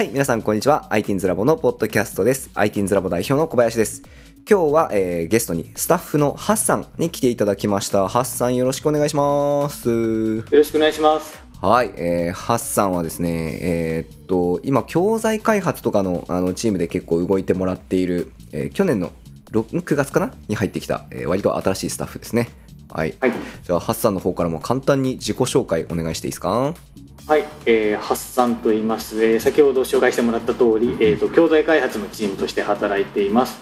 はい、皆さんこんにちは。ITINS ラボのポッドキャストです。ITINS ラボ代表の小林です。今日は、えーゲストにスタッフのハッサンに来ていただきました。ハッサンよろしくお願いします。よろしくお願いします。はい、えーハッサンはですね、えーっと、今、教材開発とかのあのチームで結構動いてもらっている、えー去年の6 9月かな？に入ってきた、えー割と新しいスタッフですね。はい。はい。じゃあ、ハッサンの方からも簡単に自己紹介お願いしていいですか？はい、えー、ハッサンと言います。えー先ほど紹介してもらった通り、えっ、と、教材開発のチームとして働いています。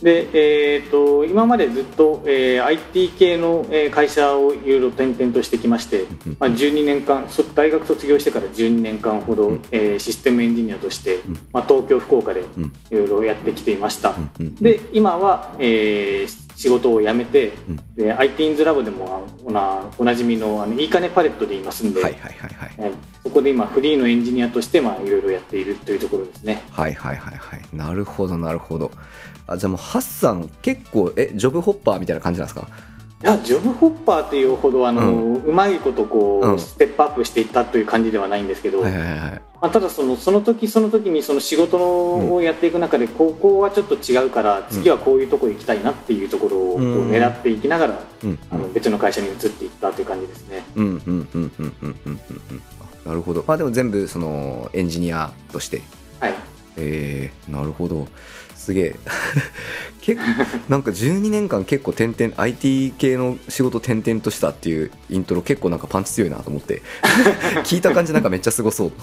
で、えっ、と、今までずっと、えー IT 系の、えー会社をいろいろ転々としてきまして、まあ、12年間、そ大学卒業してから12年間ほど、うん。えーシステムエンジニアとして、ん。まあ、東京、福岡でいうん。ろいろやってきていました。で今は、えー仕事を辞めて、うんで ITINS ラボでもおなおなじみのあのいいかねパレットでいますんで、はいはいはいはい。はいそこで今フリーのエンジニアとしてまあいろいろやっているというところですねはいはいはいはい。なるほどなるほど。あじゃあもうハッサン結構えジョブホッパーみたいな感じなんですか？いやジョブホッパーっていうほどあの、ううまいことこう、うんステップアップしていったという感じではないんですけど、はいはいはいはい。まあ、ただそのその時その時にその仕事をやっていく中でここはちょっと違うから次はこういうとこ行きたいなっていうところを狙っていきながら、あの別の会社に移っていったという感じですね。なるほど、まあ、でも全部そのエンジニアとして、はいえー、なるほどすげえ。結構なんか12年間結構点々 IT 系の仕事転々としたっていうイントロ結構なんかパンチ強いなと思って 聞いた感じなんかめっちゃすごそう。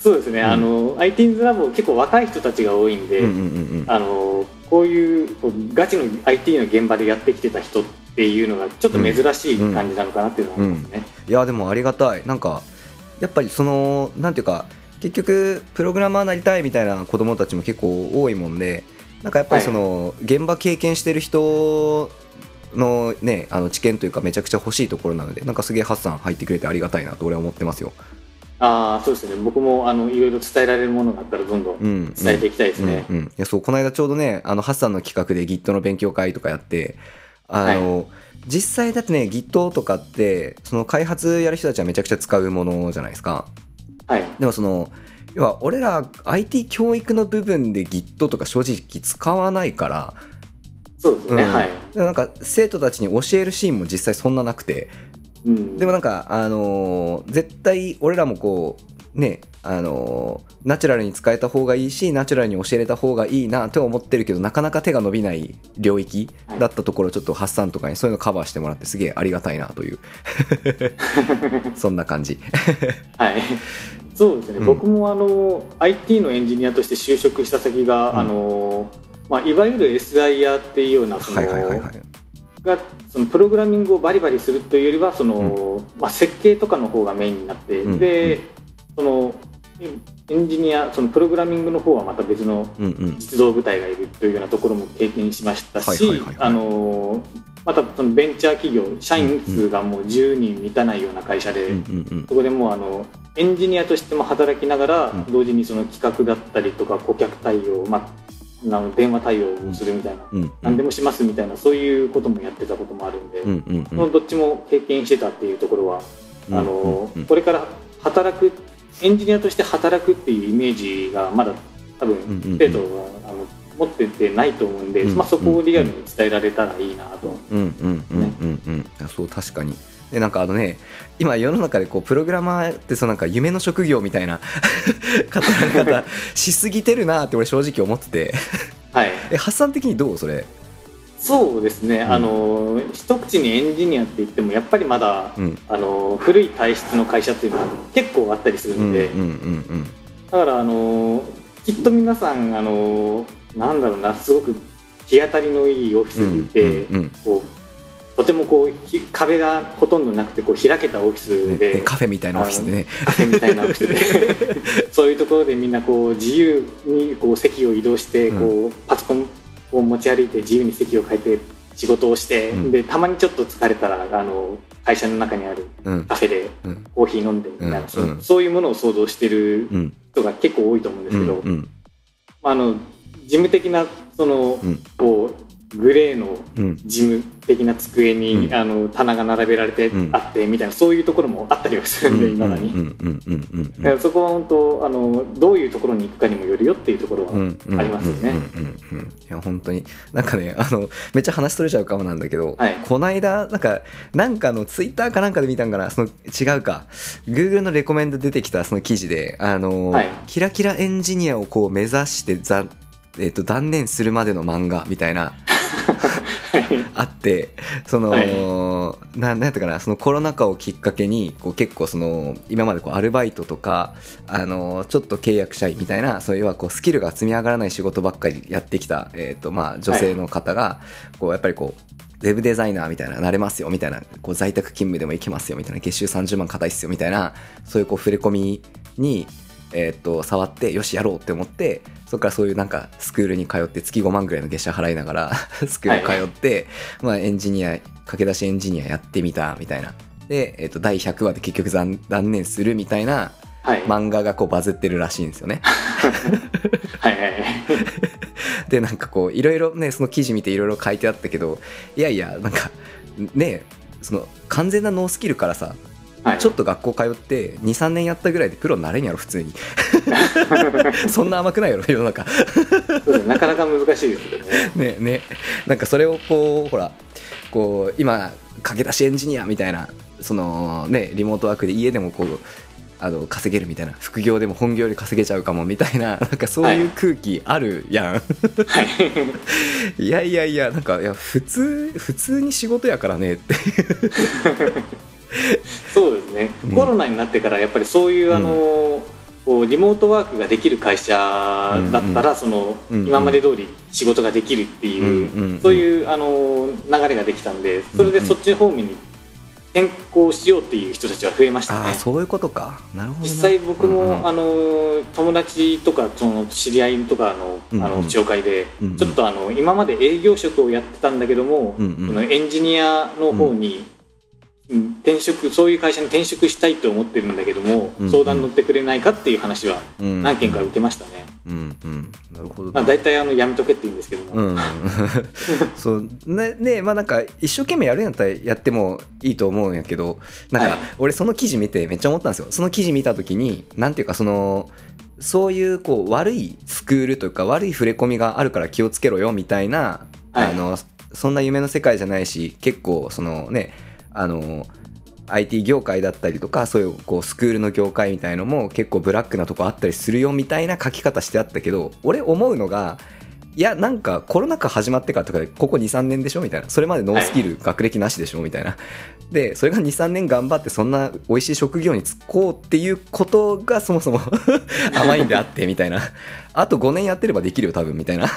そうですね、んあの ITINS ラボ結構若い人たちが多いんで、うんうんうんうん。あのこういうこうガチの IT の現場でやってきてた人っていうのがちょっと珍しい感じなのかなっていうのは思いますね。いやでもありがたいなんかやっぱりそのなんていうか結局プログラマーなりたいみたいな子供たちも結構多いもんでなんかやっぱりその、現場経験してる人のねあの知見というかめちゃくちゃ欲しいところなのでなんかすげえハッサン入ってくれてありがたいなと俺は思ってますよ。ああそうですね僕もあのいろいろ伝えられるものがあったらどんどうんん、伝えていきたいですね。うんうんいやそうこの間ちょうどねあのハッサンの企画で Git の勉強会とかやってあの、実際だってね Git とかってその開発やる人たちはめちゃくちゃ使うものじゃないですか。はい。でもその要は俺ら IT 教育の部分で Git とか正直使わないから、そうですね、うん。はい、なんか生徒たちに教えるシーンも実際そんななくて。うん、でもなんかあのー絶対俺らもこうねあのーナチュラルに使えた方がいいしナチュラルに教えれた方がいいなとは思ってるけどなかなか手が伸びない領域だったところちょっとハッサンとかにそういうのカバーしてもらってすげえありがたいなという。そんな感じ。はい、そうですね、うん。僕もあの IT のエンジニアとして就職した先が、うん。あのまあ、いわゆる SIR っていうようなその、はいはいはいはい。がそのプログラミングをバリバリするというよりはその、まあ、設計とかの方がメインになって、うん。でそのエンジニアそのプログラミングの方はまた別のうんうん。実動部隊がいるというようなところも経験しましたはいしはいはいはい。あのまたそのベンチャー企業社員数がもう10人満たないような会社で、そこでもうあのエンジニアとしても働きながら、うん。同時にその企画だったりとか顧客対応、まあ、あの電話対応をするみたいな、うんうん。何でもしますみたいなそういうこともやってたこともあるんで、うんどっちも経験してたっていうところは、うんあのこれから働くエンジニアとして働くっていうイメージがまだ多分生徒はあの持っててないと思うんで、うんまあ、そこをリアルに伝えられたらいいなと。うんうんうんうんうん。そう確かに。でなんかあのね今世の中でこうプログラマーってそうなんか夢の職業みたいな語られ方しすぎてるなって俺正直思ってて。はい。え発散的にどう？それ。そうですね、ん。あの一口にエンジニアって言ってもやっぱりまだ、うん。あの古い体質の会社っていうのは結構あったりするうんうんので、うん。だからあのきっと皆さんあのなんだろうなすごく日当たりのいいオフィスうんにいて、こうとてもこうひ壁がほとんどなくてこう開けたオフィスねで、でカフェみたいなオフィスでね。カフェみたいなオフィスで。そういうところでみんなこう自由にこう席を移動してうん。こうパソコンを持ち歩いて自由に席を変えて仕事をして、うん。でたまにちょっと疲れたらあの会社の中にあるうん。カフェでうん。コーヒー飲んでみたいな、うん。そういうものを想像してるうん。人が結構多いと思うんですけど、まあ、あの事務的なその、うん。こうグレーのうん。事務的な机に、うん。あの棚が並べられてうん。あってみたいな、そういうところもあったりはするんで、いまだに。そこは本当あの、どういうところに行くかにもよるよっていうところはありますよね。いや本当に。なんかねあのめっちゃ話取れちゃうかもなんだけど、はい。こないだなんかなんかのツイッターかなんかで見たんかなその違うか。Google のレコメンド出てきたその記事であの、はい。キラキラエンジニアをこう目指してざえっと断念するまでの漫画みたいなあってその、はななんやったかなそのコロナ禍をきっかけにこう結構その今までこうアルバイトとかあのちょっと契約社員みたいなそういうはこうスキルが積み上がらない仕事ばっかりやってきた、えーとまあ、女性の方が、こうやっぱりこうウェブデザイナーみたいななれますよみたいなこう在宅勤務でもいけますよみたいな月収30万硬いっすよみたいなそういうこう触れ込みに、えー、と触ってよしやろうって思ってそこからそういうなんかスクールに通って月5万ぐらいの月謝払いながら スクール通って、まあ、エンジニア駆け出しエンジニアやってみたみたいな。で、えー、と第100話で結局断断念するみたいなはい、漫画がこうバズってるらしいんですよね。はいはいはい。でなんかこういろいろねその記事見ていろいろ書いてあったけどいやいやなんかねその完全なノースキルからさはい。ちょっと学校通って23年やったぐらいでプロになれんやろ普通に。そんな甘くないやろ世の中。なかなか難しいですけどね。ねね。なんかそれをこうほらこう今駆け出しエンジニアみたいなそのねリモートワークで家でもこうあの稼げるみたいな副業でも本業より稼げちゃうかもみたいな なんかそういう空気あるやん、はい。い、やいやいやなんかいや普通普通に仕事やからねって そうですね、うん。コロナになってからやっぱりそういう、うん。あのこうリモートワークができる会社だったら、その今まで通り仕事ができるっていう、そういうあの流れができたんでそれでそっち方面に転校しようっていう人たちは増えましたね。そういうことか。なるほどな実際僕も、あの友達とかその知り合いとかのあの紹介で、ちょっとあの今まで営業職をやってたんだけども、うのエンジニアの方に、うん転職そういう会社に転職したいと思ってるんだけども、うん。うん相談乗ってくれないかっていう話はうん。何件か受けましたね、うん。うん。なるほどまあ、大体あのやめとけって言うんですけども、うん、そう。ねねまあなんか一生懸命やるんやったらやってもいいと思うんやけどなんかはい。俺その記事見てめっちゃ思ったんですよ。その記事見た時になんていうかそのそういうこう悪いスクールというか悪い触れ込みがあるから気をつけろよみたいな、はい。あのそんな夢の世界じゃないし結構そのねあの IT 業界だったりとかそういうこうスクールの業界みたいのも結構ブラックなとこあったりするよみたいな書き方してあったけど俺思うのがいやなんかコロナ禍始まってからとかでここ23年でしょみたいな。それまでノースキル、学歴なしでしょみたいな。でそれが23年頑張ってそんな美味しい職業に就こうっていうことがそもそも 甘いんであってみたいな。あと5年やってればできるよ多分みたいな。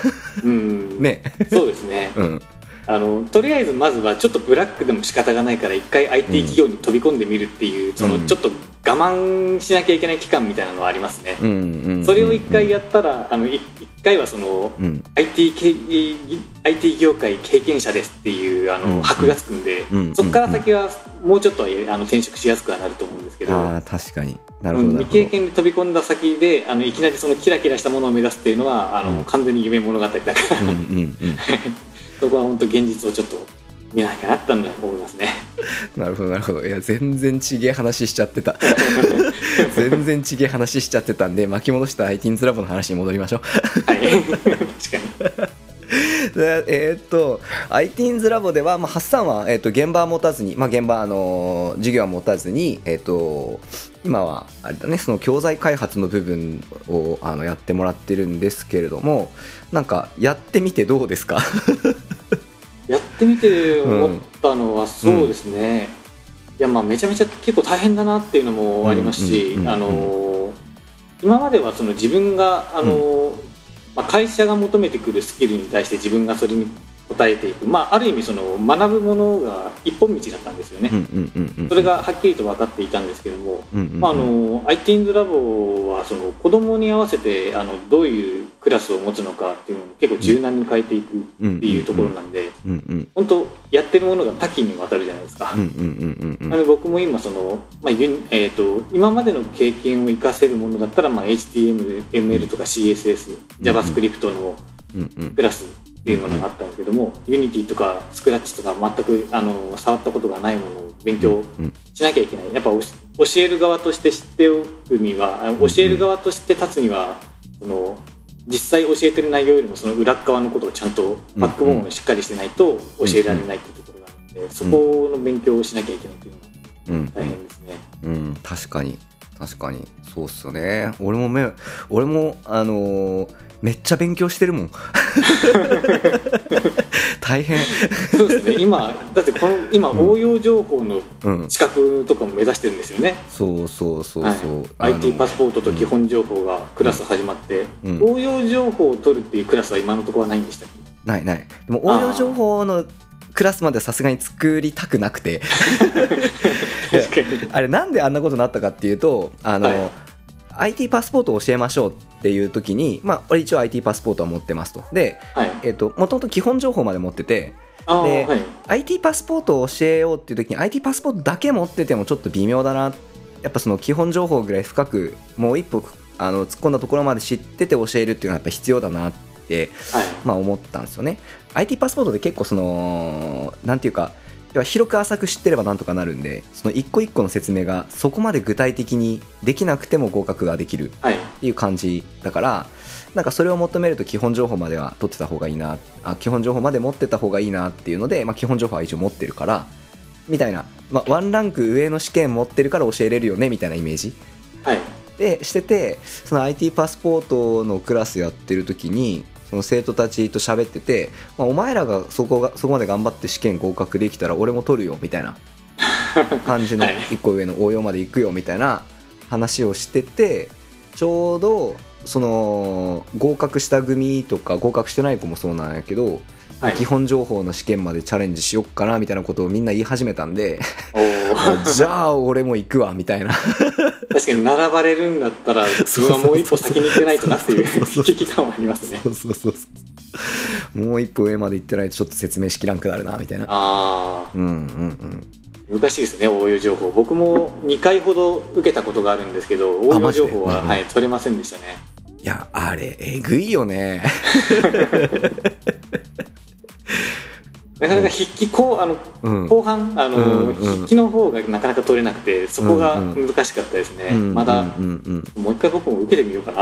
うん。ね。そうですね。うんあのとりあえずまずはちょっとブラックでも仕方がないから一回 IT 企業に飛び込んでみるっていう、そのうん。ちょっと我慢しなきゃいけない期間みたいなのはありますね、うんうんうん。それを一回やったらあのい一回はそのうん。IT, け IT 業界経験者ですっていうあの、うん箔がつくんで、うんそこから先はもうちょっとあの転職しやすくはなると思うんですけど、ああ確かに。なるうんほど。未経験で飛び込んだ先であのいきなりそのキラキラしたものを目指すっていうのはあの、うん。完全に夢物語だから、うんうんうん そこは本当現実をちょっと見なきゃなったんだと思いますね。なるほどなるほどいや全然ちげえ話しちゃってた全然ちげえ話しちゃってたんで巻き戻した IT's ラボの話に戻りましょうはい、確かに。でえーっと IT's ラボでは、まあ、ハッサンは、えーっと現場は持たずに、まあ、現場、あのー授業は持たずに、えーっと今はあれだねその教材開発の部分をあのやってもらってるんですけれどもなんかやってみてどうですかやってみて思ったのは、そうですね、いやまあめちゃめちゃ結構大変だなっていうのもありますし、うんうんうんうん。あの今まではその自分があの、まあ、会社が求めてくるスキルに対して自分がそれに応えていく、まあ、ある意味その学ぶものが一本道だったんですよね、それがはっきりと分かっていたんですけども、まあ、あの IT's ラボはその子供に合わせてあのどういうクラスを持つのかっていうのを結構柔軟に変えていくっていうところなんで、本当やってるものが多岐にわたるじゃないですか。僕も今その、まあえー、と今までの経験を生かせるものだったら、まあ、HTML、ML とか CSS、JavaScript のクラスっていうものがあったんだけども、 Unity とかスクラッチとか全くあの触ったことがないものを勉強うんしなきゃいけない。やっぱ教教える側として知っておくにはあ教える側として立つにはその実際教えてる内容よりもその裏っ側のことをちゃんとバックボーンをしっかりしてないと教えられないっていうところがあるのでそこの勉強をしなきゃいけないっていうのがうん。大変ですね。うん、確かに。確かに。そうっすよね。俺もめ俺もあのーめっちゃ勉強してるもん。大変。そうですね。今だってこの今うん。応用情報のうん資格とかも目指してるんですよね。そうそうそうはい。そう、あの IT パスポートと基本情報がクラス始まって、うん。応用情報を取るっていうクラスは今のところはないんでしたっけ？ないない。でも応用情報のクラスまではさすがに作りたくなくて。確かに。あれなんであんなことになったかっていうとあの、はい。IT パスポートを教えましょう。っていう時にまあ俺一応 IT パスポートは持ってますとではい。えっともともと基本情報まで持っててではい。IT パスポートを教えようっていう時に IT パスポートだけ持っててもちょっと微妙だなやっぱその基本情報ぐらい深くもう一歩あの突っ込んだところまで知ってて教えるっていうのはやっぱ必要だなって、はい。まあ、思ったんですよね IT パスポートで結構そのなんていうか要は広く浅く知ってればなんとかなるんでその一個一個の説明がそこまで具体的にできなくても合格ができるはい。っていう感じだからなんかそれを求めると基本情報までは取ってた方がいいなあ基本情報まで持ってた方がいいなっていうので、まあ、基本情報は一応持ってるからみたいな、まあ、ワンランク上の試験持ってるから教えれるよねみたいなイメージはい。でしててその IT パスポートのクラスやってる時にその生徒たちと喋ってて、まあ、お前らがそこがそこまで頑張って試験合格できたら俺も取るよみたいな 感じのはい一個上の応用まで行くよみたいな話をしててちょうどその合格した組とか合格してない子もそうなんやけど、はい。基本情報の試験までチャレンジしよっかなみたいなことをみんな言い始めたんでじゃあ俺も行くわみたいな。確かに並ばれるんだったら、自分はもう一歩先に行ってないとなっていう危機感はありますね。そうそうそうそう。もう一歩上まで行ってないとちょっと説明しきらんくなるなみたいな。ああ、うんうんうん。難しいですね、応用情報。僕も2回ほど受けたことがあるんですけど、応用情報は、はい、取れませんでしたね。いやあれえぐいよね なかなか筆記後あのうん。後半あの、筆記の方がなかなか取れなくてそこがうん難しかったですね、うんまだ、うん。うん。もう一回僕も受けてみようかな。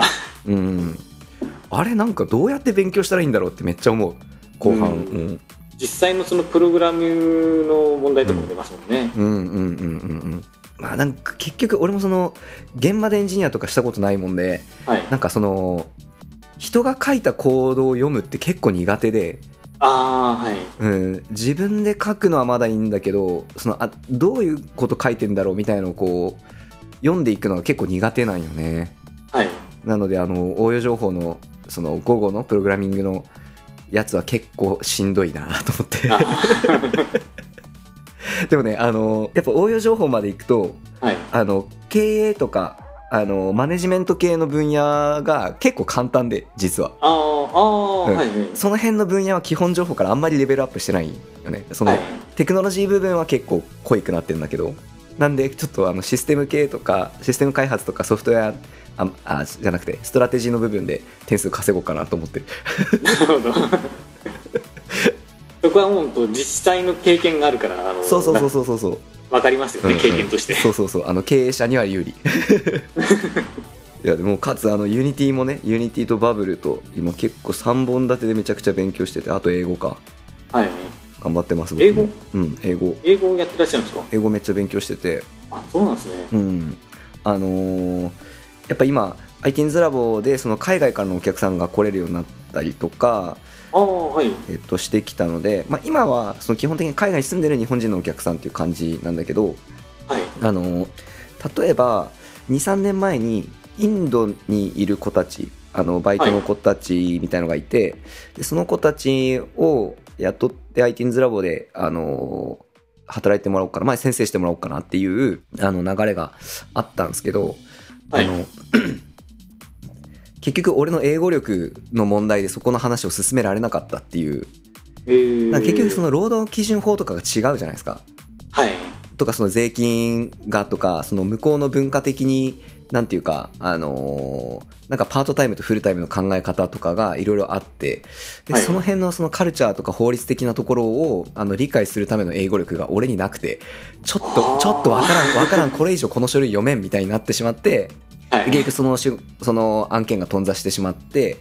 あれなんかどうやって勉強したらいいんだろうってめっちゃ思う。後半。実際のそのプログラムの問題とかも出ますもんね、うんうんうんうんうん。まあなんか結局俺もその現場でエンジニアとかしたことないもんではい。なんかその人が書いたコードを読むって結構苦手でああはい。うん、自分で書くのはまだいいんだけどそのあどういうこと書いてんだろうみたいなのをこう読んでいくのが結構苦手なんよね。はい。なのであの応用情報のその午後のプログラミングのやつは結構しんどいなと思って。あ。でもねあのやっぱ応用情報までいくとはい。あの経営とかあのマネジメント系の分野が結構簡単で実は。あーあー、うん。はいはい。その辺の分野は基本情報からあんまりレベルアップしてないよね。その、はい。テクノロジー部分は結構濃いくなってるんだけど。なんでちょっとあのシステム系とかシステム開発とかソフトウェアああじゃなくてストラテジーの部分で点数稼ごうかなと思ってる。なるほど。そこはもう実際の経験があるからあのそうそうそうなそうそうそうわかりますよね、うんうん。経験として。そうそうそう。あの経営者には有利。いやでもかつあの Unity もね Unity と Bubble と今結構3本立てでめちゃくちゃ勉強しててあと英語か。はい頑張ってます英語？うん英語。英語をやってらっしゃるんですか？英語めっちゃ勉強してて。あそうなんですね。うん、あのーやっぱ今 ITINS ラボでその海外からのお客さんが来れるようになったりとか、はい。えっと、してきたので、まあ、今はその基本的に海外に住んでる日本人のお客さんっていう感じなんだけど、はい。あのー例えば23年前にインドにいる子たちあのバイトの子たちみたいのがいて、でその子たちを雇って ITINS ラボで、あのー働いてもらおうかな、まあ、先生してもらおうかなっていうあの流れがあったんですけど、はい。あの結局俺の英語力の問題でそこの話を進められなかったっていう。えー、結局その労働基準法とかが違うじゃないですか。はい。とかその税金がとかその向こうの文化的になんていうか、あのーなんかパートタイムとフルタイムの考え方とかがいろいろあって、ではい。その辺のそのカルチャーとか法律的なところをあの理解するための英語力が俺になくて、ちょっと、ちょっとわからん、わからん、これ以上この書類読めんみたいになってしまって、はい結局そのしゅその案件が頓挫してしまって、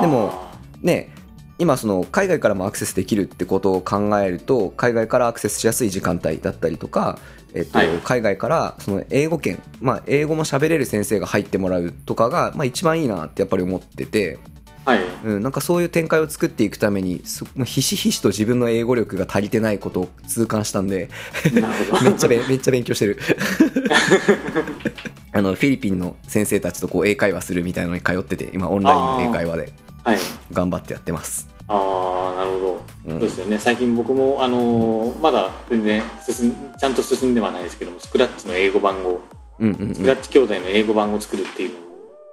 でもね、今その海外からもアクセスできるってことを考えると海外からアクセスしやすい時間帯だったりとか、えっとはい。海外からその英語圏、まあ、英語も喋れる先生が入ってもらうとかが、まあ、一番いいなってやっぱり思ってて、はい。うん、なんかそういう展開を作っていくためにひしひしと自分の英語力が足りてないことを痛感したんで めっちゃべめっちゃ勉強してる あのフィリピンの先生たちとこう英会話するみたいなのに通ってて今オンラインの英会話ではい。頑張ってやってます、ああなるほど、うん。そうですよね。最近僕もあのーまだ全然進んちゃんと進んではないですけどもスクラッチの英語版をうんうんうん。スクラッチ兄弟の英語版を作るっていうのも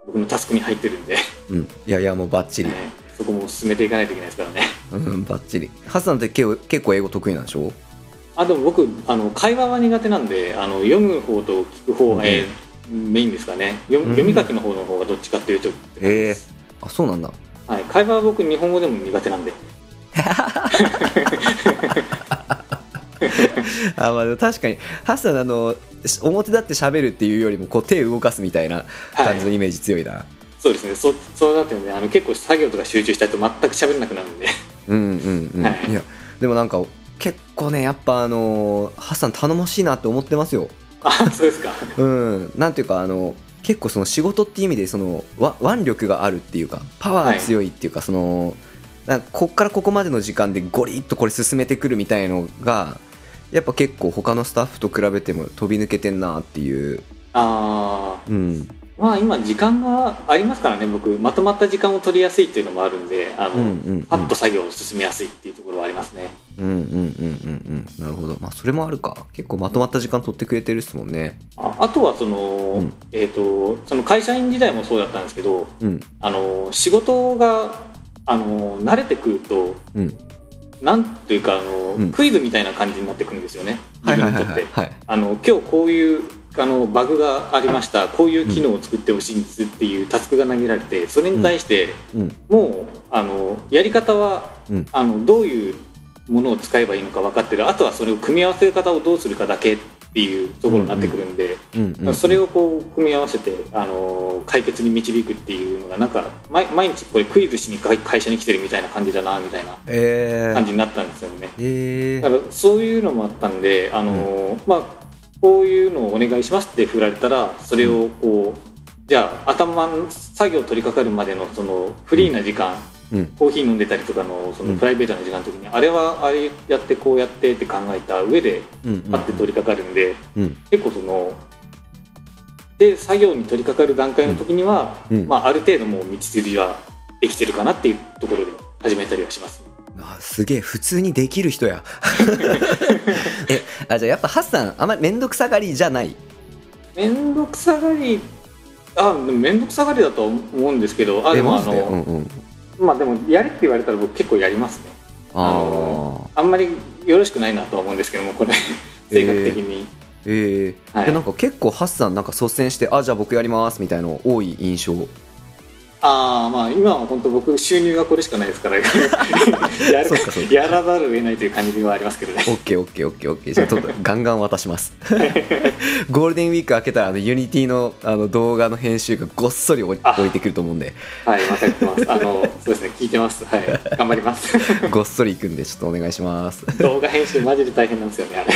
僕のタスクに入ってるんで、うん、いやいやもうバッチリ、ねそこも進めていかないといけないですからね。うん、バッチリ。ハッサンって結構結構英語得意なんでしょ？あでも僕あの会話は苦手なんであの読む方と聞く方が、うん。えーメインですかね。読うん。読み書きの方の方がどっちかっていうと、ええ。あそうなんだ。はい、会話は僕日本語でも苦手なんで。あまあ確かにハッサンあのし表立って喋るっていうよりもこう手動かすみたいな感じのイメージ強いな、そうですね。そそうなってるんであの結構作業とか集中したいと全く喋れなくなるんで。うんうんうん、はい。いやでもなんか結構ねやっぱあのハッサン頼もしいなって思ってますよあそうですか。うん。なんていうかあの結構その仕事っていう意味でそのわ腕力があるっていうかパワー強いっていうか、そのなんかこっからここまでの時間でゴリッとこれ進めてくるみたいのがやっぱ結構他のスタッフと比べても飛び抜けてんなっていう、あうん、あまあ今時間がありますからね僕まとまった時間を取りやすいっていうのもあるんであの、うんうんうん。パッと作業を進めやすいっていうところはありますねうんうんうんうんうんなるほどまあそれもあるか結構まとまった時間取ってくれてるっすもんねああとはその、んえっ、とその会社員時代もそうだったんですけどうんあの仕事があの慣れてくるとうんなんというかあの、うんクイズみたいな感じになってくるんですよね自分にとって今日こういうあのバグがありましたこういう機能を作ってほしいんですっていうタスクが投げられてそれに対して、うんもうあのやり方は、うんあのどういうものを使えばいいのか分かってる。あとはそれを組み合わせ方をどうするかだけっていうところになってくるんで、うんうんそれをこう組み合わせてあの解決に導くっていうのがなんか毎毎日これクイズしに会会社に来てるみたいな感じだなみたいなえー。感じになったんですよね。えー。だからそういうのもあったんで、あのーまあ、こういうのをお願いしますって振られたらそれをこう、じゃあ頭の作業取り掛かるまでのそのフリーな時間、うんコーヒー飲んでたりとかのそのプライベートな時間の時に、あれはあれやってこうやってって考えた上でうんうんパッて取り掛かるんで、うん。結構そので作業に取り掛かる段階の時には、うん。まあ、ある程度もう道筋はできてるかなっていうところで始めたりはします。あすげえ。普通にできる人や。えあじゃあやっぱハッサンあんまり面倒くさがりじゃない？めんどくさがりあでもめんどくさがりだと思うんですけどあでもあえマジでうんの、うんまあでもやれって言われたら僕結構やりますね。ああんまりよろしくないなとは思うんですけどもこれ。性格的に、ええはい。でなんか結構ハッサンなんか率先してあじゃあ僕やりますみたいの多い印象ああまあ今は本当僕収入がこれしかないですからやるかやらざるを得ないという感じはありますけどね。オッケーオッケーオッケー。オッケー。じゃあちょっとガンガン渡します。ゴールデンウィーク明けたらあの Unity のあの動画の編集がごっそり置いてくると思うんで。はい分かってますあのそうですね聞いてます。はい。頑張ります。ごっそりいくんでちょっとお願いします。動画編集マジで大変なんですよねあれ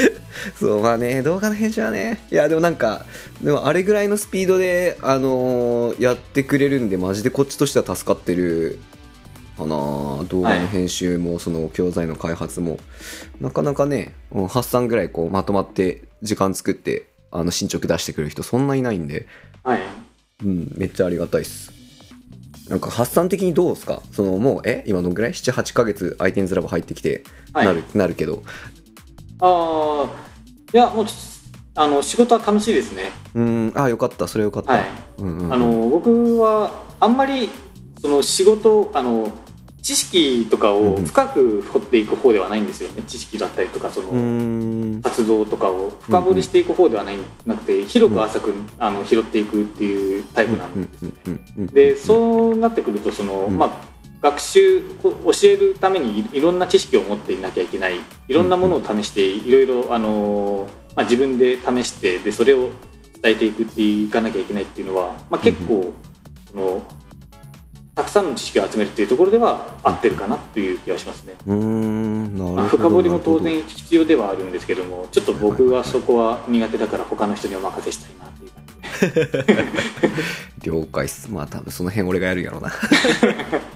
そうまあね動画の編集はね。いやでもなんかでもあれぐらいのスピードであのーやってくれるんでマジでこっちとしては助かってるかな。動画の編集もその教材の開発も、なかなかねうん8産ぐらいこうまとまって時間作ってあの進捗出してくれる人そんないないんで。はい。うんめっちゃありがたいっす。なんか発散的にどうですか？そのもうえ？今どんぐらい？78ヶ月アイテンズラボ入ってきてはい。なる,、なるけどああいやもうあの仕事は楽しいですね。うんあよかった。それよかった、はい。うんうんうん。あの僕はあんまりその仕事あの知識とかを深く掘っていく方ではないんですよね、知識だったりとかその活動とかを。深掘りしていく方ではないなくて広く浅くあの拾っていくっていうタイプなんで。すよね。でそうなってくるとその、まあ学習教えるためにいろんな知識を持っていなきゃいけない。いろんなものを試していろいろあの、まあ、自分で試してでそれを伝えていくっていかなきゃいけないっていうのは、まあ、結構そのたくさんの知識を集めるっていうところでは合ってるかなという気がしますね。うんまあ、深掘りも当然必要ではあるんですけどもちょっと僕はそこは苦手だから他の人にお任せしたいなという感じで。了解っす。まあ多分その辺俺がやるんやろうな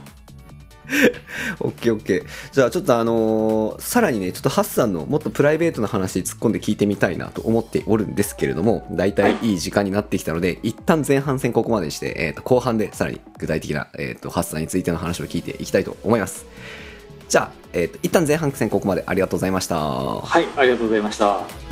オッケーオッケー。じゃあちょっとあのー、さらにね、ちょっとハッサンのもっとプライベートな話突っ込んで聞いてみたいなと思っておるんですけれども、大体いい時間になってきたので、はい、一旦前半戦ここまでにして、えっ、ー、と、後半でさらに具体的な、えっ、ー、と、ハッサンについての話を聞いていきたいと思います。じゃあ、えっ、と、一旦前半戦ここまでありがとうございました。はい、ありがとうございました。